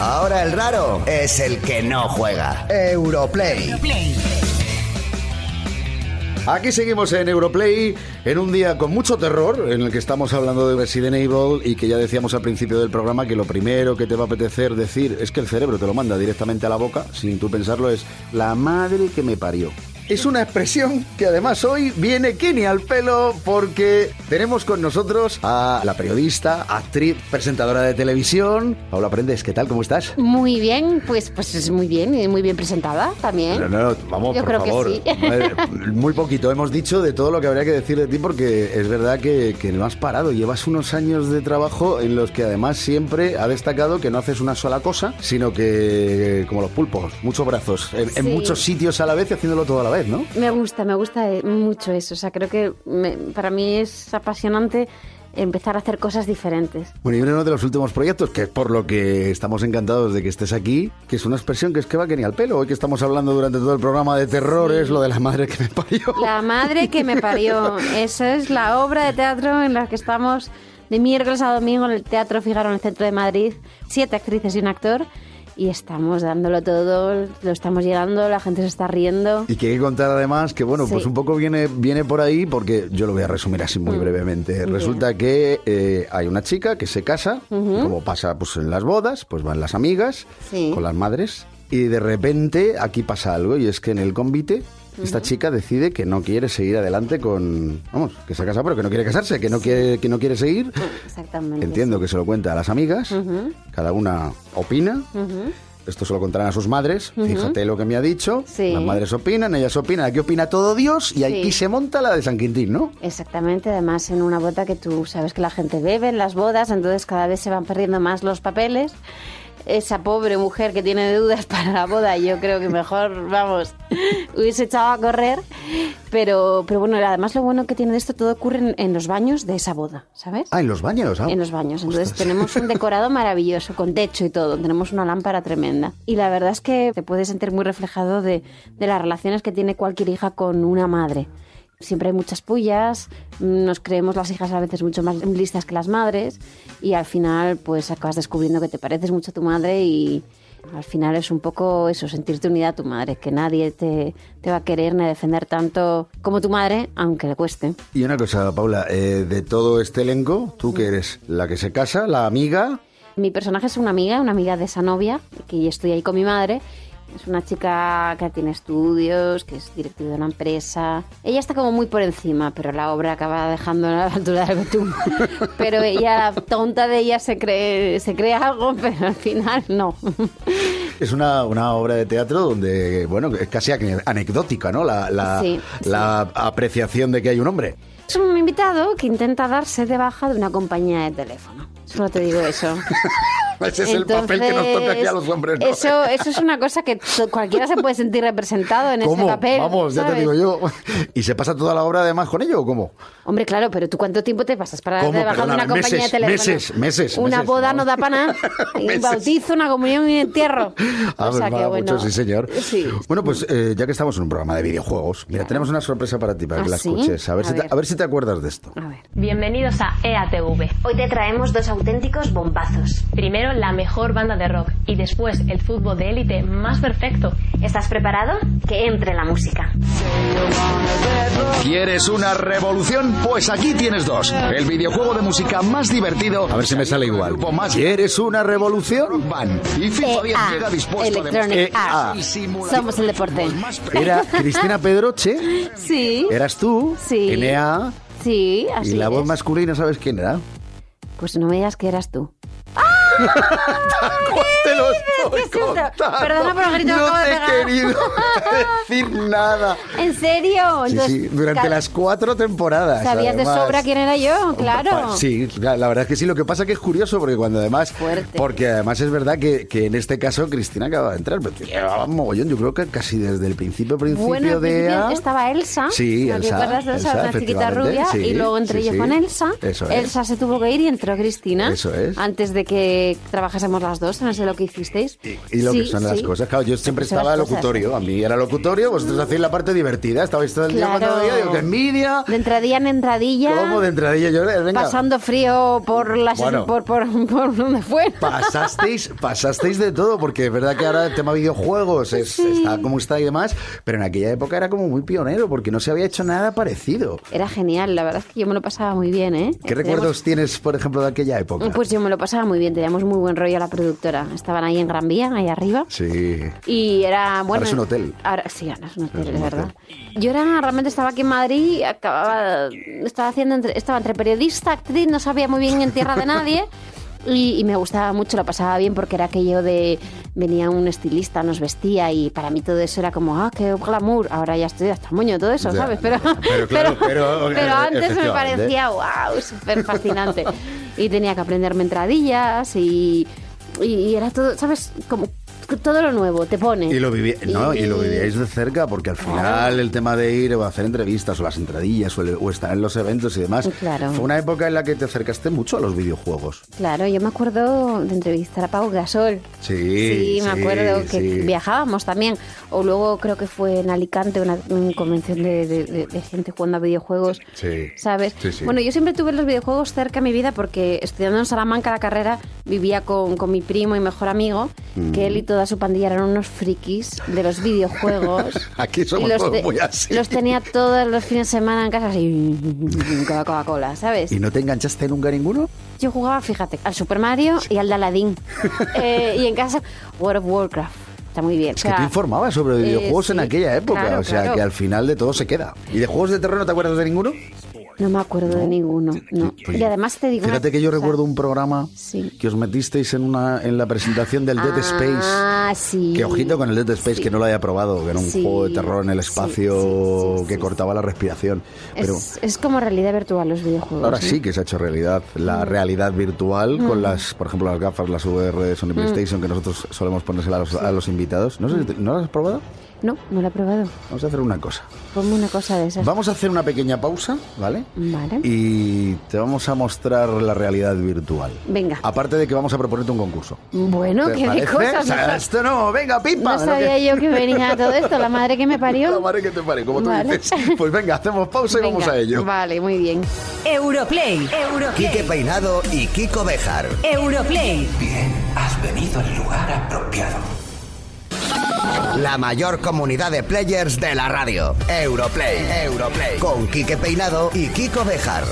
Ahora el raro es el que no juega. Europlay. Aquí seguimos en Europlay en un día con mucho terror en el que estamos hablando de Resident Evil y que ya decíamos al principio del programa que lo primero que te va a apetecer decir es que el cerebro te lo manda directamente a la boca sin tú pensarlo es la madre que me parió. Es una expresión que además hoy viene Kenny al pelo porque tenemos con nosotros a la periodista, actriz, presentadora de televisión, Paula Prendes. ¿Qué tal? ¿Cómo estás? Muy bien, pues, pues es muy bien, y muy bien presentada también. No, no, vamos, Yo por creo que favor. sí. Eh, Muy poquito hemos dicho de todo lo que habría que decir de ti porque es verdad que, que no has parado. Llevas unos años de trabajo en los que además siempre ha destacado que no haces una sola cosa, sino que, como los pulpos, muchos brazos, en, en Sí. muchos sitios a la vez y haciéndolo todo a la vez, ¿no? Me gusta, me gusta eh, mucho eso. O sea, creo que me- para mí es apasionante empezar a hacer cosas diferentes. Bueno, y uno de los últimos proyectos, que es por lo que estamos encantados de que estés aquí, que es una expresión que es que va que ni al pelo. Hoy que estamos hablando durante todo el programa de terror es lo de la madre que me parió. La madre que me parió. Esa es la obra de teatro en la que estamos de miércoles a domingo en el Teatro Figaro en el centro de Madrid. Siete actrices y un actor. Y estamos dándolo todo, lo estamos llegando, la gente se está riendo. Y que hay que contar además que, bueno, Sí. pues un poco viene, viene por ahí, porque yo lo voy a resumir así muy brevemente. Resulta que eh, hay una chica que se casa, como pasa pues en las bodas, pues van las amigas Sí. con las madres, y de repente aquí pasa algo, y es que en el convite esta chica decide que no quiere seguir adelante con... Vamos, que se ha casado, pero que no quiere casarse, que no quiere, que no quiere seguir. Exactamente. Entiendo que se lo cuenta a las amigas, cada una opina. Esto se lo contarán a sus madres. Fíjate lo que me ha dicho. Sí. Las madres opinan, ellas opinan. Aquí opina todo Dios y aquí Sí. se monta la de San Quintín, ¿no? Exactamente, además en una boda que tú sabes que la gente bebe en las bodas, entonces cada vez se van perdiendo más los papeles. Esa pobre mujer que tiene deudas para la boda, yo creo que mejor, vamos, hubiese echado a correr. Pero, pero bueno, además lo bueno que tiene de esto, todo ocurre en, en los baños de esa boda, ¿sabes? Ah, en los baños. ah. En los baños. Entonces Ostras. tenemos un decorado maravilloso, con techo y todo. Tenemos una lámpara tremenda. Y la verdad es que te puedes sentir muy reflejado de, de las relaciones que tiene cualquier hija con una madre. Siempre hay muchas pullas, nos creemos las hijas a veces mucho más listas que las madres y al final pues acabas descubriendo que te pareces mucho a tu madre y al final es un poco eso, sentirte unida a tu madre, que nadie te, te va a querer ni a defender tanto como tu madre, aunque le cueste. Y una cosa, Paula, eh, de todo este elenco, ¿tú que eres? ¿La que se casa? ¿La amiga? Mi personaje es una amiga, una amiga de esa novia, que yo estoy ahí con mi madre. Es una chica que tiene estudios, que es directiva de una empresa. Ella está como muy por encima, pero la obra acaba dejando a la altura del betún. Pero ella, la tonta de ella, se cree, se cree algo, pero al final no. Es una, una obra de teatro donde, bueno, es casi ane- anecdótica, ¿no? La, la, Sí, la apreciación de que hay un hombre. Es un invitado que intenta darse de baja de una compañía de teléfono. Solo te digo eso. Ese es el papel que nos toca aquí a los hombres, ¿no? Eso, eso es una cosa que cualquiera se puede sentir representado en ¿Cómo? ese papel. Vamos, ya te digo yo. ¿Y se pasa toda la obra además con ello o cómo? Hombre, claro, pero ¿tú cuánto tiempo te pasas para ¿Cómo? darte de una compañía meses, de teléfono? meses, meses, Una meses, boda no da para nada. Un bautizo, una comunión y un entierro. O sea que va bueno. mucho, sí, señor. Sí. Bueno, pues eh, ya que estamos en un programa de videojuegos, mira, tenemos una sorpresa para ti, para ¿Ah, que la sí? escuches. A ver, A si te, a ver si te acuerdas de esto. A ver. Bienvenidos a EATV. Hoy te traemos dos auténticos bombazos. Primero la mejor banda de rock y después el fútbol de élite más perfecto. ¿Estás preparado? Que entre la música. ¿Quieres una revolución? Pues aquí tienes dos. El videojuego de música más divertido. A ver si me sale igual. Más ¿Quieres una revolución? Van. Y FIFA 10 EA, llega dispuesto a Electronic y simular- Somos el deporte. Era Cristina Pedroche, Sí. eras tú, Sí. NA, Sí, así y la voz masculina, ¿sabes quién era? Pues no me digas que eras tú. Te lo estoy ¿Qué susto? contando. Perdona por el grito No te he querido decir nada. ¿En serio? Sí, Entonces, sí, durante las cuatro temporadas. ¿Sabías de sobra quién era yo? Claro. Sí, la la verdad es que sí. Lo que pasa que es curioso porque cuando además. Fuerte. Porque además es verdad que, que en este caso Cristina acaba de entrar. Pero llevaba un mogollón, yo creo que casi desde el principio, principio Bueno, de. principio estaba Elsa. Sí, ¿no te Elsa, acuerdas de Elsa? Elsa, Una chiquita rubia. sí, y luego yo sí. con Elsa. Eso es. Elsa se tuvo que ir y entró Cristina. Eso es. Antes de que que trabajásemos las dos, no sé lo que hicisteis. Y, y lo que Sí, son las cosas. Claro, yo siempre Son estaba locutorio. A mí era locutorio, vosotros hacéis la parte divertida. Estabais todo el día Claro. cuando veía, digo, que envidia. De entradilla en entradilla. ¿Cómo de entradilla? Yo, eh, venga. Pasando frío por las Bueno. por, por, por donde fue. Pasasteis, pasasteis de todo, porque es verdad que ahora el tema videojuegos es, está como está y demás, pero en aquella época era como muy pionero, porque no se había hecho nada parecido. Era genial, la verdad es que yo me lo pasaba muy bien, ¿eh? ¿Qué Teníamos- recuerdos tienes, por ejemplo, de aquella época? Pues yo me lo pasaba muy bien, teníamos muy buen rollo a la productora. Estaban ahí en Gran Vía, ahí arriba. Sí. Y era bueno. Ahora es un hotel. Ahora, sí, ahora es un hotel, Es verdad. hotel. Yo era, realmente estaba aquí en Madrid, acababa, estaba haciendo, entre- estaba entre periodista, actriz, no sabía muy bien en tierra de nadie. Y, y me gustaba mucho, lo pasaba bien porque era aquello de venía un estilista, nos vestía y para mí todo eso era como, ah, qué glamour. Ahora ya estoy hasta moño todo eso. ¿sabes? Pero, Pero claro, pero- pero antes me parecía, wow, súper fascinante. Y tenía que aprenderme entradillas y, y, y era todo, ¿sabes? Como todo lo nuevo, te pone. Y lo, viví, no, y lo vivíais de cerca, porque al final Claro. el tema de ir o hacer entrevistas o las entradillas o, el- o estar en los eventos y demás, Claro. fue una época en la que te acercaste mucho a los videojuegos. Claro, yo me acuerdo de entrevistar a Pau Gasol. Sí, Sí, me sí, acuerdo que sí. viajábamos también. O luego creo que fue en Alicante una, una convención de, de- de- de gente jugando a videojuegos. Sí. ¿Sabes? Bueno, yo siempre tuve los videojuegos cerca de mi vida porque estudiando en Salamanca la carrera vivía con, con mi primo y mejor amigo, Mm. que él y toda su pandilla eran unos frikis de los videojuegos. Aquí somos los todos te- muy así. Los tenía todos los fines de semana en casa así, con la Coca-Cola, ¿sabes? ¿Y no te enganchaste nunca ninguno? Yo jugaba, fíjate, al Super Mario y al de Aladdin. Eh, y en casa, World of Warcraft. Está muy bien. Es que tú informabas sobre videojuegos eh, en sí, aquella época, claro, o sea claro. que al final de todo se queda. ¿Y de juegos de terror no te acuerdas de ninguno? No me acuerdo de ninguno. No. Y además te digo. Fíjate una que yo recuerdo un programa Sí. que os metisteis en una en la presentación del Dead Space. Ah, sí. Que ojito con el Dead Space, Sí. que no lo haya probado, que era un Sí, juego de terror en el espacio que cortaba la respiración. Pero Es, es como realidad virtual los videojuegos. ahora sí que se ha hecho realidad la realidad virtual Mm. con las, por ejemplo, las gafas, las VR de Sony PlayStation que nosotros solemos ponérsela a los, a los invitados. ¿No, sé, si te- ¿No las has probado? No, no lo he probado. Vamos a hacer una cosa. Ponme una cosa de esas. Vamos a hacer una pequeña pausa, ¿vale? Vale. Y te vamos a mostrar la realidad virtual. Venga. Aparte de que vamos a proponerte un concurso. Bueno, ¿Te qué de cosas. O sea, no, no, venga, pipa. no sabía yo que venía todo esto. La madre que me parió. La madre que te pare, como tú dices. Pues venga, hacemos pausa y vamos a ello. Vale, muy bien. Europlay. Europlay. Quique Peinado y Kiko Bejar. Europlay. Bien, has venido al lugar apropiado. La mayor comunidad de players de la radio. Europlay. Europlay. Con Quique Peinado y Kiko Bejar.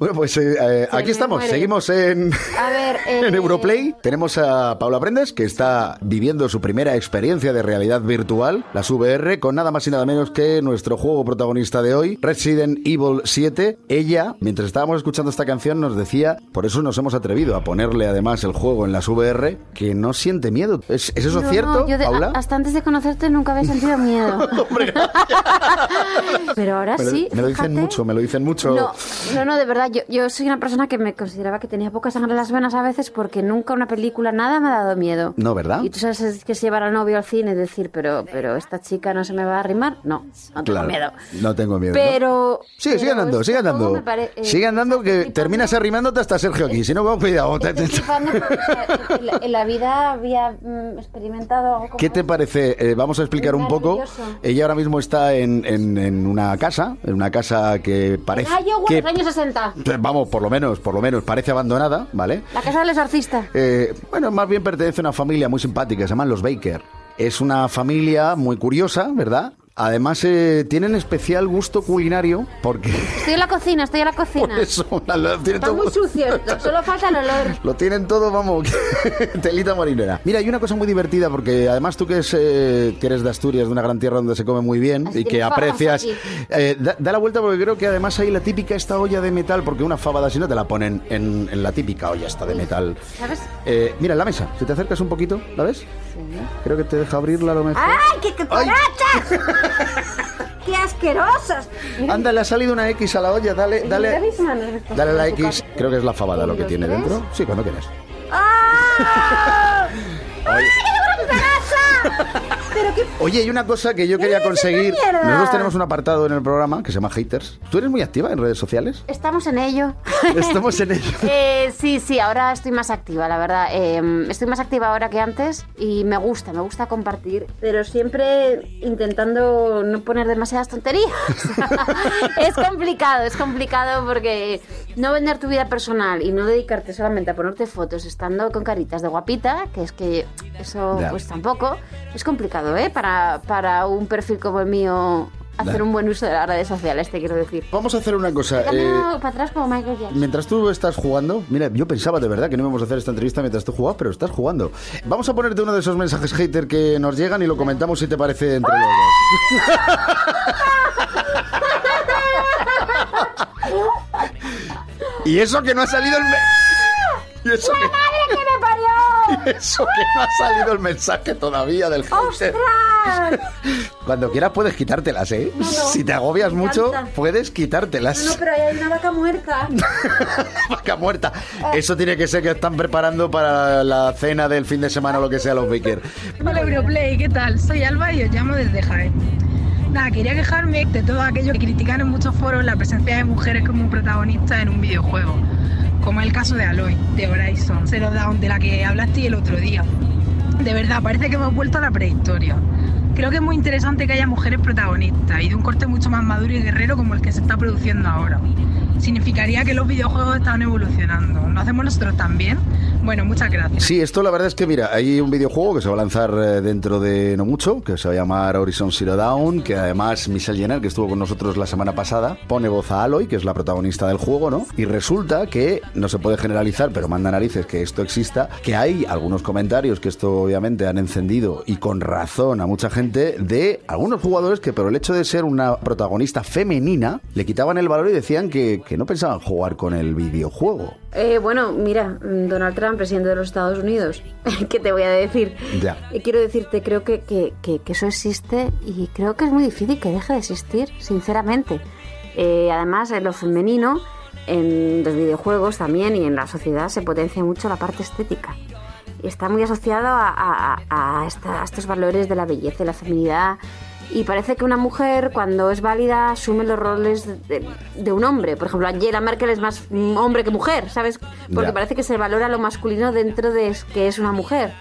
Bueno, pues eh, eh, aquí estamos, muere. seguimos en, A ver, eh, en Europlay. Tenemos a Paula Prendes, que está viviendo su primera experiencia de realidad virtual, las VR, con nada más y nada menos que nuestro juego protagonista de hoy, Resident Evil 7. Ella, mientras estábamos escuchando esta canción, nos decía, por eso nos hemos atrevido a ponerle además el juego en las VR, que no siente miedo. ¿Es, es eso No, cierto, no, yo de- Paula? a- hasta antes de conocerte nunca había sentido miedo. Pero ahora Me lo- sí. me lo dicen mucho, me lo dicen mucho. No, no, no, de verdad, yo, yo soy una persona que me consideraba que tenía poca sangre en las venas a veces porque nunca una película, nada me ha dado miedo. No, ¿verdad? Y tú sabes es que es llevar al novio al cine y decir, pero, pero esta chica no se me va a arrimar. No, no tengo Claro, miedo. No tengo miedo. ¿no? Pero. Sigue, sigue andando, este sigue andando. pare- eh, sigue andando que terminas arrimándote hasta Sergio aquí. Si no, con cuidado. en, la, vida había mm, experimentado algo como ¿Qué te parece? Eh, vamos a explicar un poco. Ella ahora mismo está en, en- en una casa, en una casa que parece yo, que, los años 60. Vamos, por lo menos, por lo menos parece abandonada, ¿vale? La casa del exorcista. Eh, bueno, más bien pertenece a una familia muy simpática, se llaman los Baker. Es una familia muy curiosa, ¿verdad? Además, eh, tienen especial gusto culinario porque Estoy en la cocina, estoy en la cocina. por eso la- la- tienen Está todo- muy sucio esto, solo falta el olor. Lo tienen todo, vamos, telita marinera. Mira, hay una cosa muy divertida porque además tú que, es, eh, que eres de Asturias, de una gran tierra donde se come muy bien Así y que aprecias, eh, da, da la vuelta porque creo que además hay la típica esta olla de metal, porque una fabada si no te la ponen en, en la típica olla esta de metal. ¿Sabes? Eh, mira, en la mesa, si te acercas un poquito, ¿la ves? Creo que te deja abrirla a lo mejor. ¡Ay, qué Ay. ¡Qué asquerosos! Anda, le ha salido una X a la olla, dale, dale. Dale la X, creo que es la fabada lo que ¿Los tiene dentro. Sí, cuando quieras. ¡Ah! Oye, hay una cosa que yo quería ¿Qué dices de conseguir. Nosotros tenemos un apartado en el programa que se llama Haters. ¿Tú eres muy activa en redes sociales? Estamos en ello. Estamos en ello. Eh, sí, sí, ahora estoy más activa, la verdad. Eh, estoy más activa ahora que antes y me gusta, me gusta compartir, pero siempre intentando no poner demasiadas tonterías. es complicado, es complicado porque no vender tu vida personal y no dedicarte solamente a ponerte fotos estando con caritas de guapita, que es que eso Ya. pues tampoco, es complicado, ¿eh? Para, para un perfil como el mío hacer un buen uso de las redes sociales, te quiero decir. Vamos a hacer una cosa. Eh, para atrás como Michael Jackson. Mientras tú estás jugando, mira, yo pensaba de verdad que no íbamos a hacer esta entrevista mientras tú jugabas, pero estás jugando. Vamos a ponerte uno de esos mensajes hater que nos llegan y lo comentamos si te parece entre los dos. y eso que no ha salido el me- y eso que... Eso que no ha salido el mensaje todavía del hater. ¡Ostras! Cuando quieras puedes quitártelas, ¿eh? si te agobias mucho, puedes quitártelas. No, no, pero ahí hay una vaca muerta. Vaca muerta. Eso tiene que ser que están preparando para la cena del fin de semana o lo que sea los Baker. Hola Europlay, ¿qué tal? Soy Alba y os llamo desde Jaén. Nada, quería quejarme de todo aquello que critican en muchos foros la presencia de mujeres como protagonistas en un videojuego, como el caso de Aloy, de Horizon Zero Dawn, de la que hablaste el otro día. De verdad, parece que hemos vuelto a la prehistoria. Creo que es muy interesante que haya mujeres protagonistas y de un corte mucho más maduro y guerrero como el que se está produciendo ahora. Significaría que los videojuegos están evolucionando. ¿Lo hacemos nosotros también? Bueno, muchas gracias. Sí, esto la verdad es que, mira, hay un videojuego que se va a lanzar eh, dentro de no mucho, que se va a llamar Horizon Zero Dawn, que además Michelle Jenner, que estuvo con nosotros la semana pasada, pone voz a Aloy, que es la protagonista del juego, ¿no? Y resulta que, no se puede generalizar, pero manda narices que esto exista, que hay algunos comentarios que esto obviamente han encendido, y con razón a mucha gente, de algunos jugadores que por el hecho de ser una protagonista femenina, le quitaban el valor y decían que, que no pensaban jugar con el videojuego. Eh, bueno, mira, mm, Donald Trump, presidente de los Estados Unidos, ¿qué te voy a decir? Ya. Eh, Quiero decirte, creo que, que- que- que eso existe y creo que es muy difícil que deje de existir, sinceramente. Eh, además, en lo femenino, en los videojuegos también y en la sociedad se potencia mucho la parte estética. Y Está muy asociado a, a- a- a esta- a estos valores de la belleza y la feminidad. Y parece que una mujer, cuando es válida, asume los roles de, de un hombre. Por ejemplo, Angela Merkel es más hombre que mujer, ¿sabes? Porque Ya. parece que se valora lo masculino dentro de que es una mujer.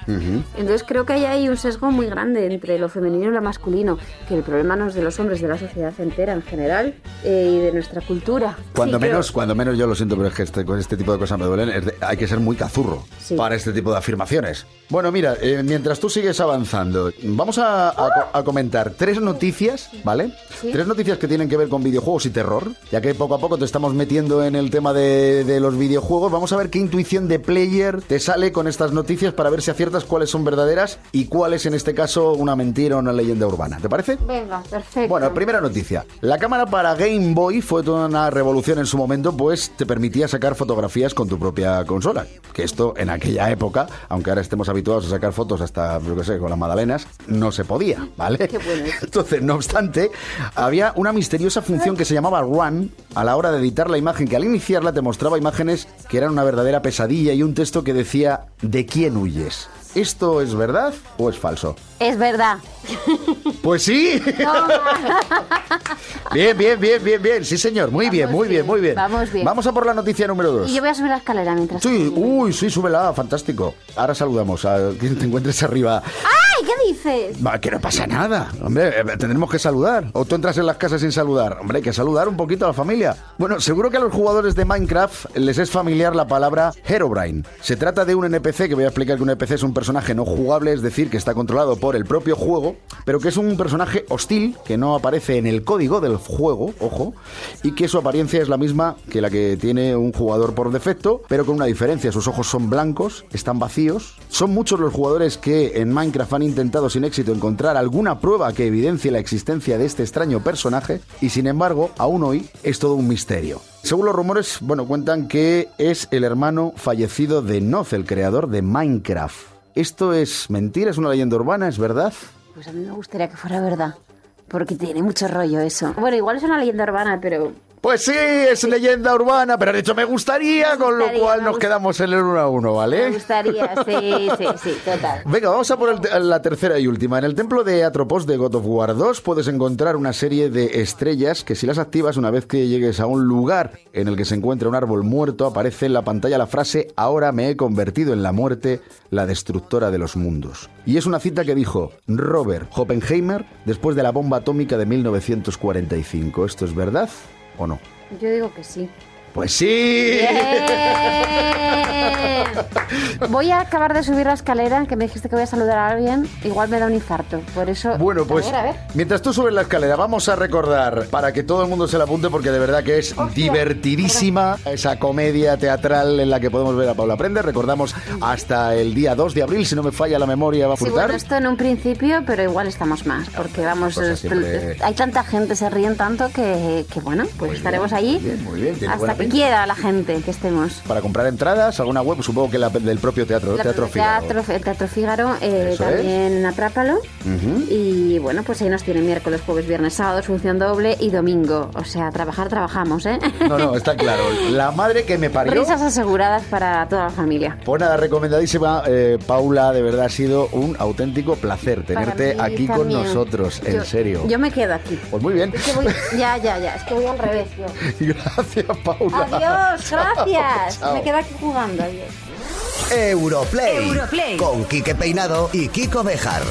Entonces creo que hay ahí un sesgo muy grande entre lo femenino y lo masculino, que el problema no es de los hombres, de la sociedad entera en general eh, y de nuestra cultura. Cuando Sí, creo- menos, cuando menos yo lo siento, pero es que este, con este tipo de cosas me duelen. es de- hay que ser muy cazurro Sí. para este tipo de afirmaciones. Bueno, mira, eh, mientras tú sigues avanzando, vamos a, a comentar tres noticias, ¿vale? Sí. Tres noticias que tienen que ver con videojuegos y terror, ya que poco a poco te estamos metiendo en el tema de, de los videojuegos. Vamos a ver qué intuición de player te sale con estas noticias para ver si aciertas cuáles son verdaderas y cuál es en este caso una mentira o una leyenda urbana. ¿Te parece? Venga, perfecto. Bueno, primera noticia. La cámara para Game Boy fue toda una revolución en su momento, pues te permitía sacar fotografías con tu propia consola. Que esto en aquella época, aunque ahora estemos habituados a sacar fotos hasta, yo qué sé, con las magdalenas, no se podía, ¿vale? Qué bueno. Entonces, no obstante, había una misteriosa función que se llamaba Run a la hora de editar la imagen, que al iniciarla te mostraba imágenes que eran una verdadera pesadilla y un texto que decía ¿De quién huyes? ¿Esto es verdad o es falso? Es verdad. Pues sí. Bien, bien, bien, bien, bien. Sí, señor. Muy bien, muy bien, muy bien. Vamos bien. Vamos a por la noticia número dos. Y yo voy a subir la escalera mientras. Sí, uy, sí, súbela, fantástico. Ahora saludamos a quien te encuentres arriba. ¡Ay! ¿Qué dices? Va, que no pasa nada. Hombre, eh, tendremos que saludar. O tú entras en las casas sin saludar. Hombre, hay que saludar un poquito a la familia. Bueno, seguro que a los jugadores de Minecraft les es familiar la palabra Herobrine. Se trata de un NPC, que voy a explicar que un NPC es un personaje no jugable, es decir, que está controlado por el propio juego, pero que es un personaje hostil, que no aparece en el código del juego, ojo, y que su apariencia es la misma que la que tiene un jugador por defecto, pero con una diferencia. Sus ojos son blancos, están vacíos. Son muchos los jugadores que en Minecraft han intentado sin éxito encontrar alguna prueba que evidencie la existencia de este extraño personaje y sin embargo, aún hoy es todo un misterio. Según los rumores, bueno, cuentan que es el hermano fallecido de Noz, el creador de Minecraft. ¿Esto es mentira? ¿Es una leyenda urbana? ¿Es verdad? Pues a mí me gustaría que fuera verdad. Porque tiene mucho rollo eso. Bueno, igual es una leyenda urbana, pero Pues sí, es leyenda urbana, pero de hecho me gustaría, con lo cual me nos quedamos en el 1 a 1, Me ¿vale? gustaría, sí, sí, sí, total. Venga, vamos a por el la tercera y última. En el templo de Atropos de God of War 2 puedes encontrar una serie de estrellas que si las activas una vez que llegues a un lugar en el que se encuentra un árbol muerto, aparece en la pantalla la frase Ahora me he convertido en la muerte, la destructora de los mundos. Y es una cita que dijo Robert Oppenheimer después de la bomba atómica de 1945. ¿Esto es verdad o no? Yo digo que sí. Pues sí. Bien. Voy a acabar de subir la escalera, que me dijiste que voy a saludar a alguien. Igual me da un infarto. Por eso. Bueno, pues A ver, a ver. mientras tú subes la escalera, vamos a recordar para que todo el mundo se la apunte, porque de verdad que es divertidísima esa comedia teatral en la que podemos ver a Paula Prende. Recordamos hasta el día 2 de abril, si no me falla la memoria, va a Sí, bueno, esto en un principio, pero igual estamos más, porque vamos, cosas es- siempre- hay tanta gente, se ríen tanto que, que bueno, pues estaremos allí muy bien, muy hasta pinta. quiera la gente que estemos. Para comprar entradas, alguna web, supongo que la del propio teatro, La- Teatro Figaro. Teatro, el Teatro Fígaro, eh, también Atrápalo. Y bueno, pues ahí nos tienen miércoles, jueves, viernes, sábado, función doble y domingo. O sea, trabajar, trabajamos, ¿eh? No, no, está claro. La madre que me parió. Risas aseguradas para toda la familia. Pues nada, recomendadísima, eh, Paula, de verdad ha sido un auténtico placer tenerte mí aquí con nosotros, en serio. Yo me quedo aquí. Pues muy bien. Es que voy, ya, ya, ya, es que voy al revés. yo. Gracias, Paula. Adiós, gracias. Chao. Me quedo aquí jugando. Adiós. Europlay. Europlay. Con Quique Peinado y Kiko Bejar.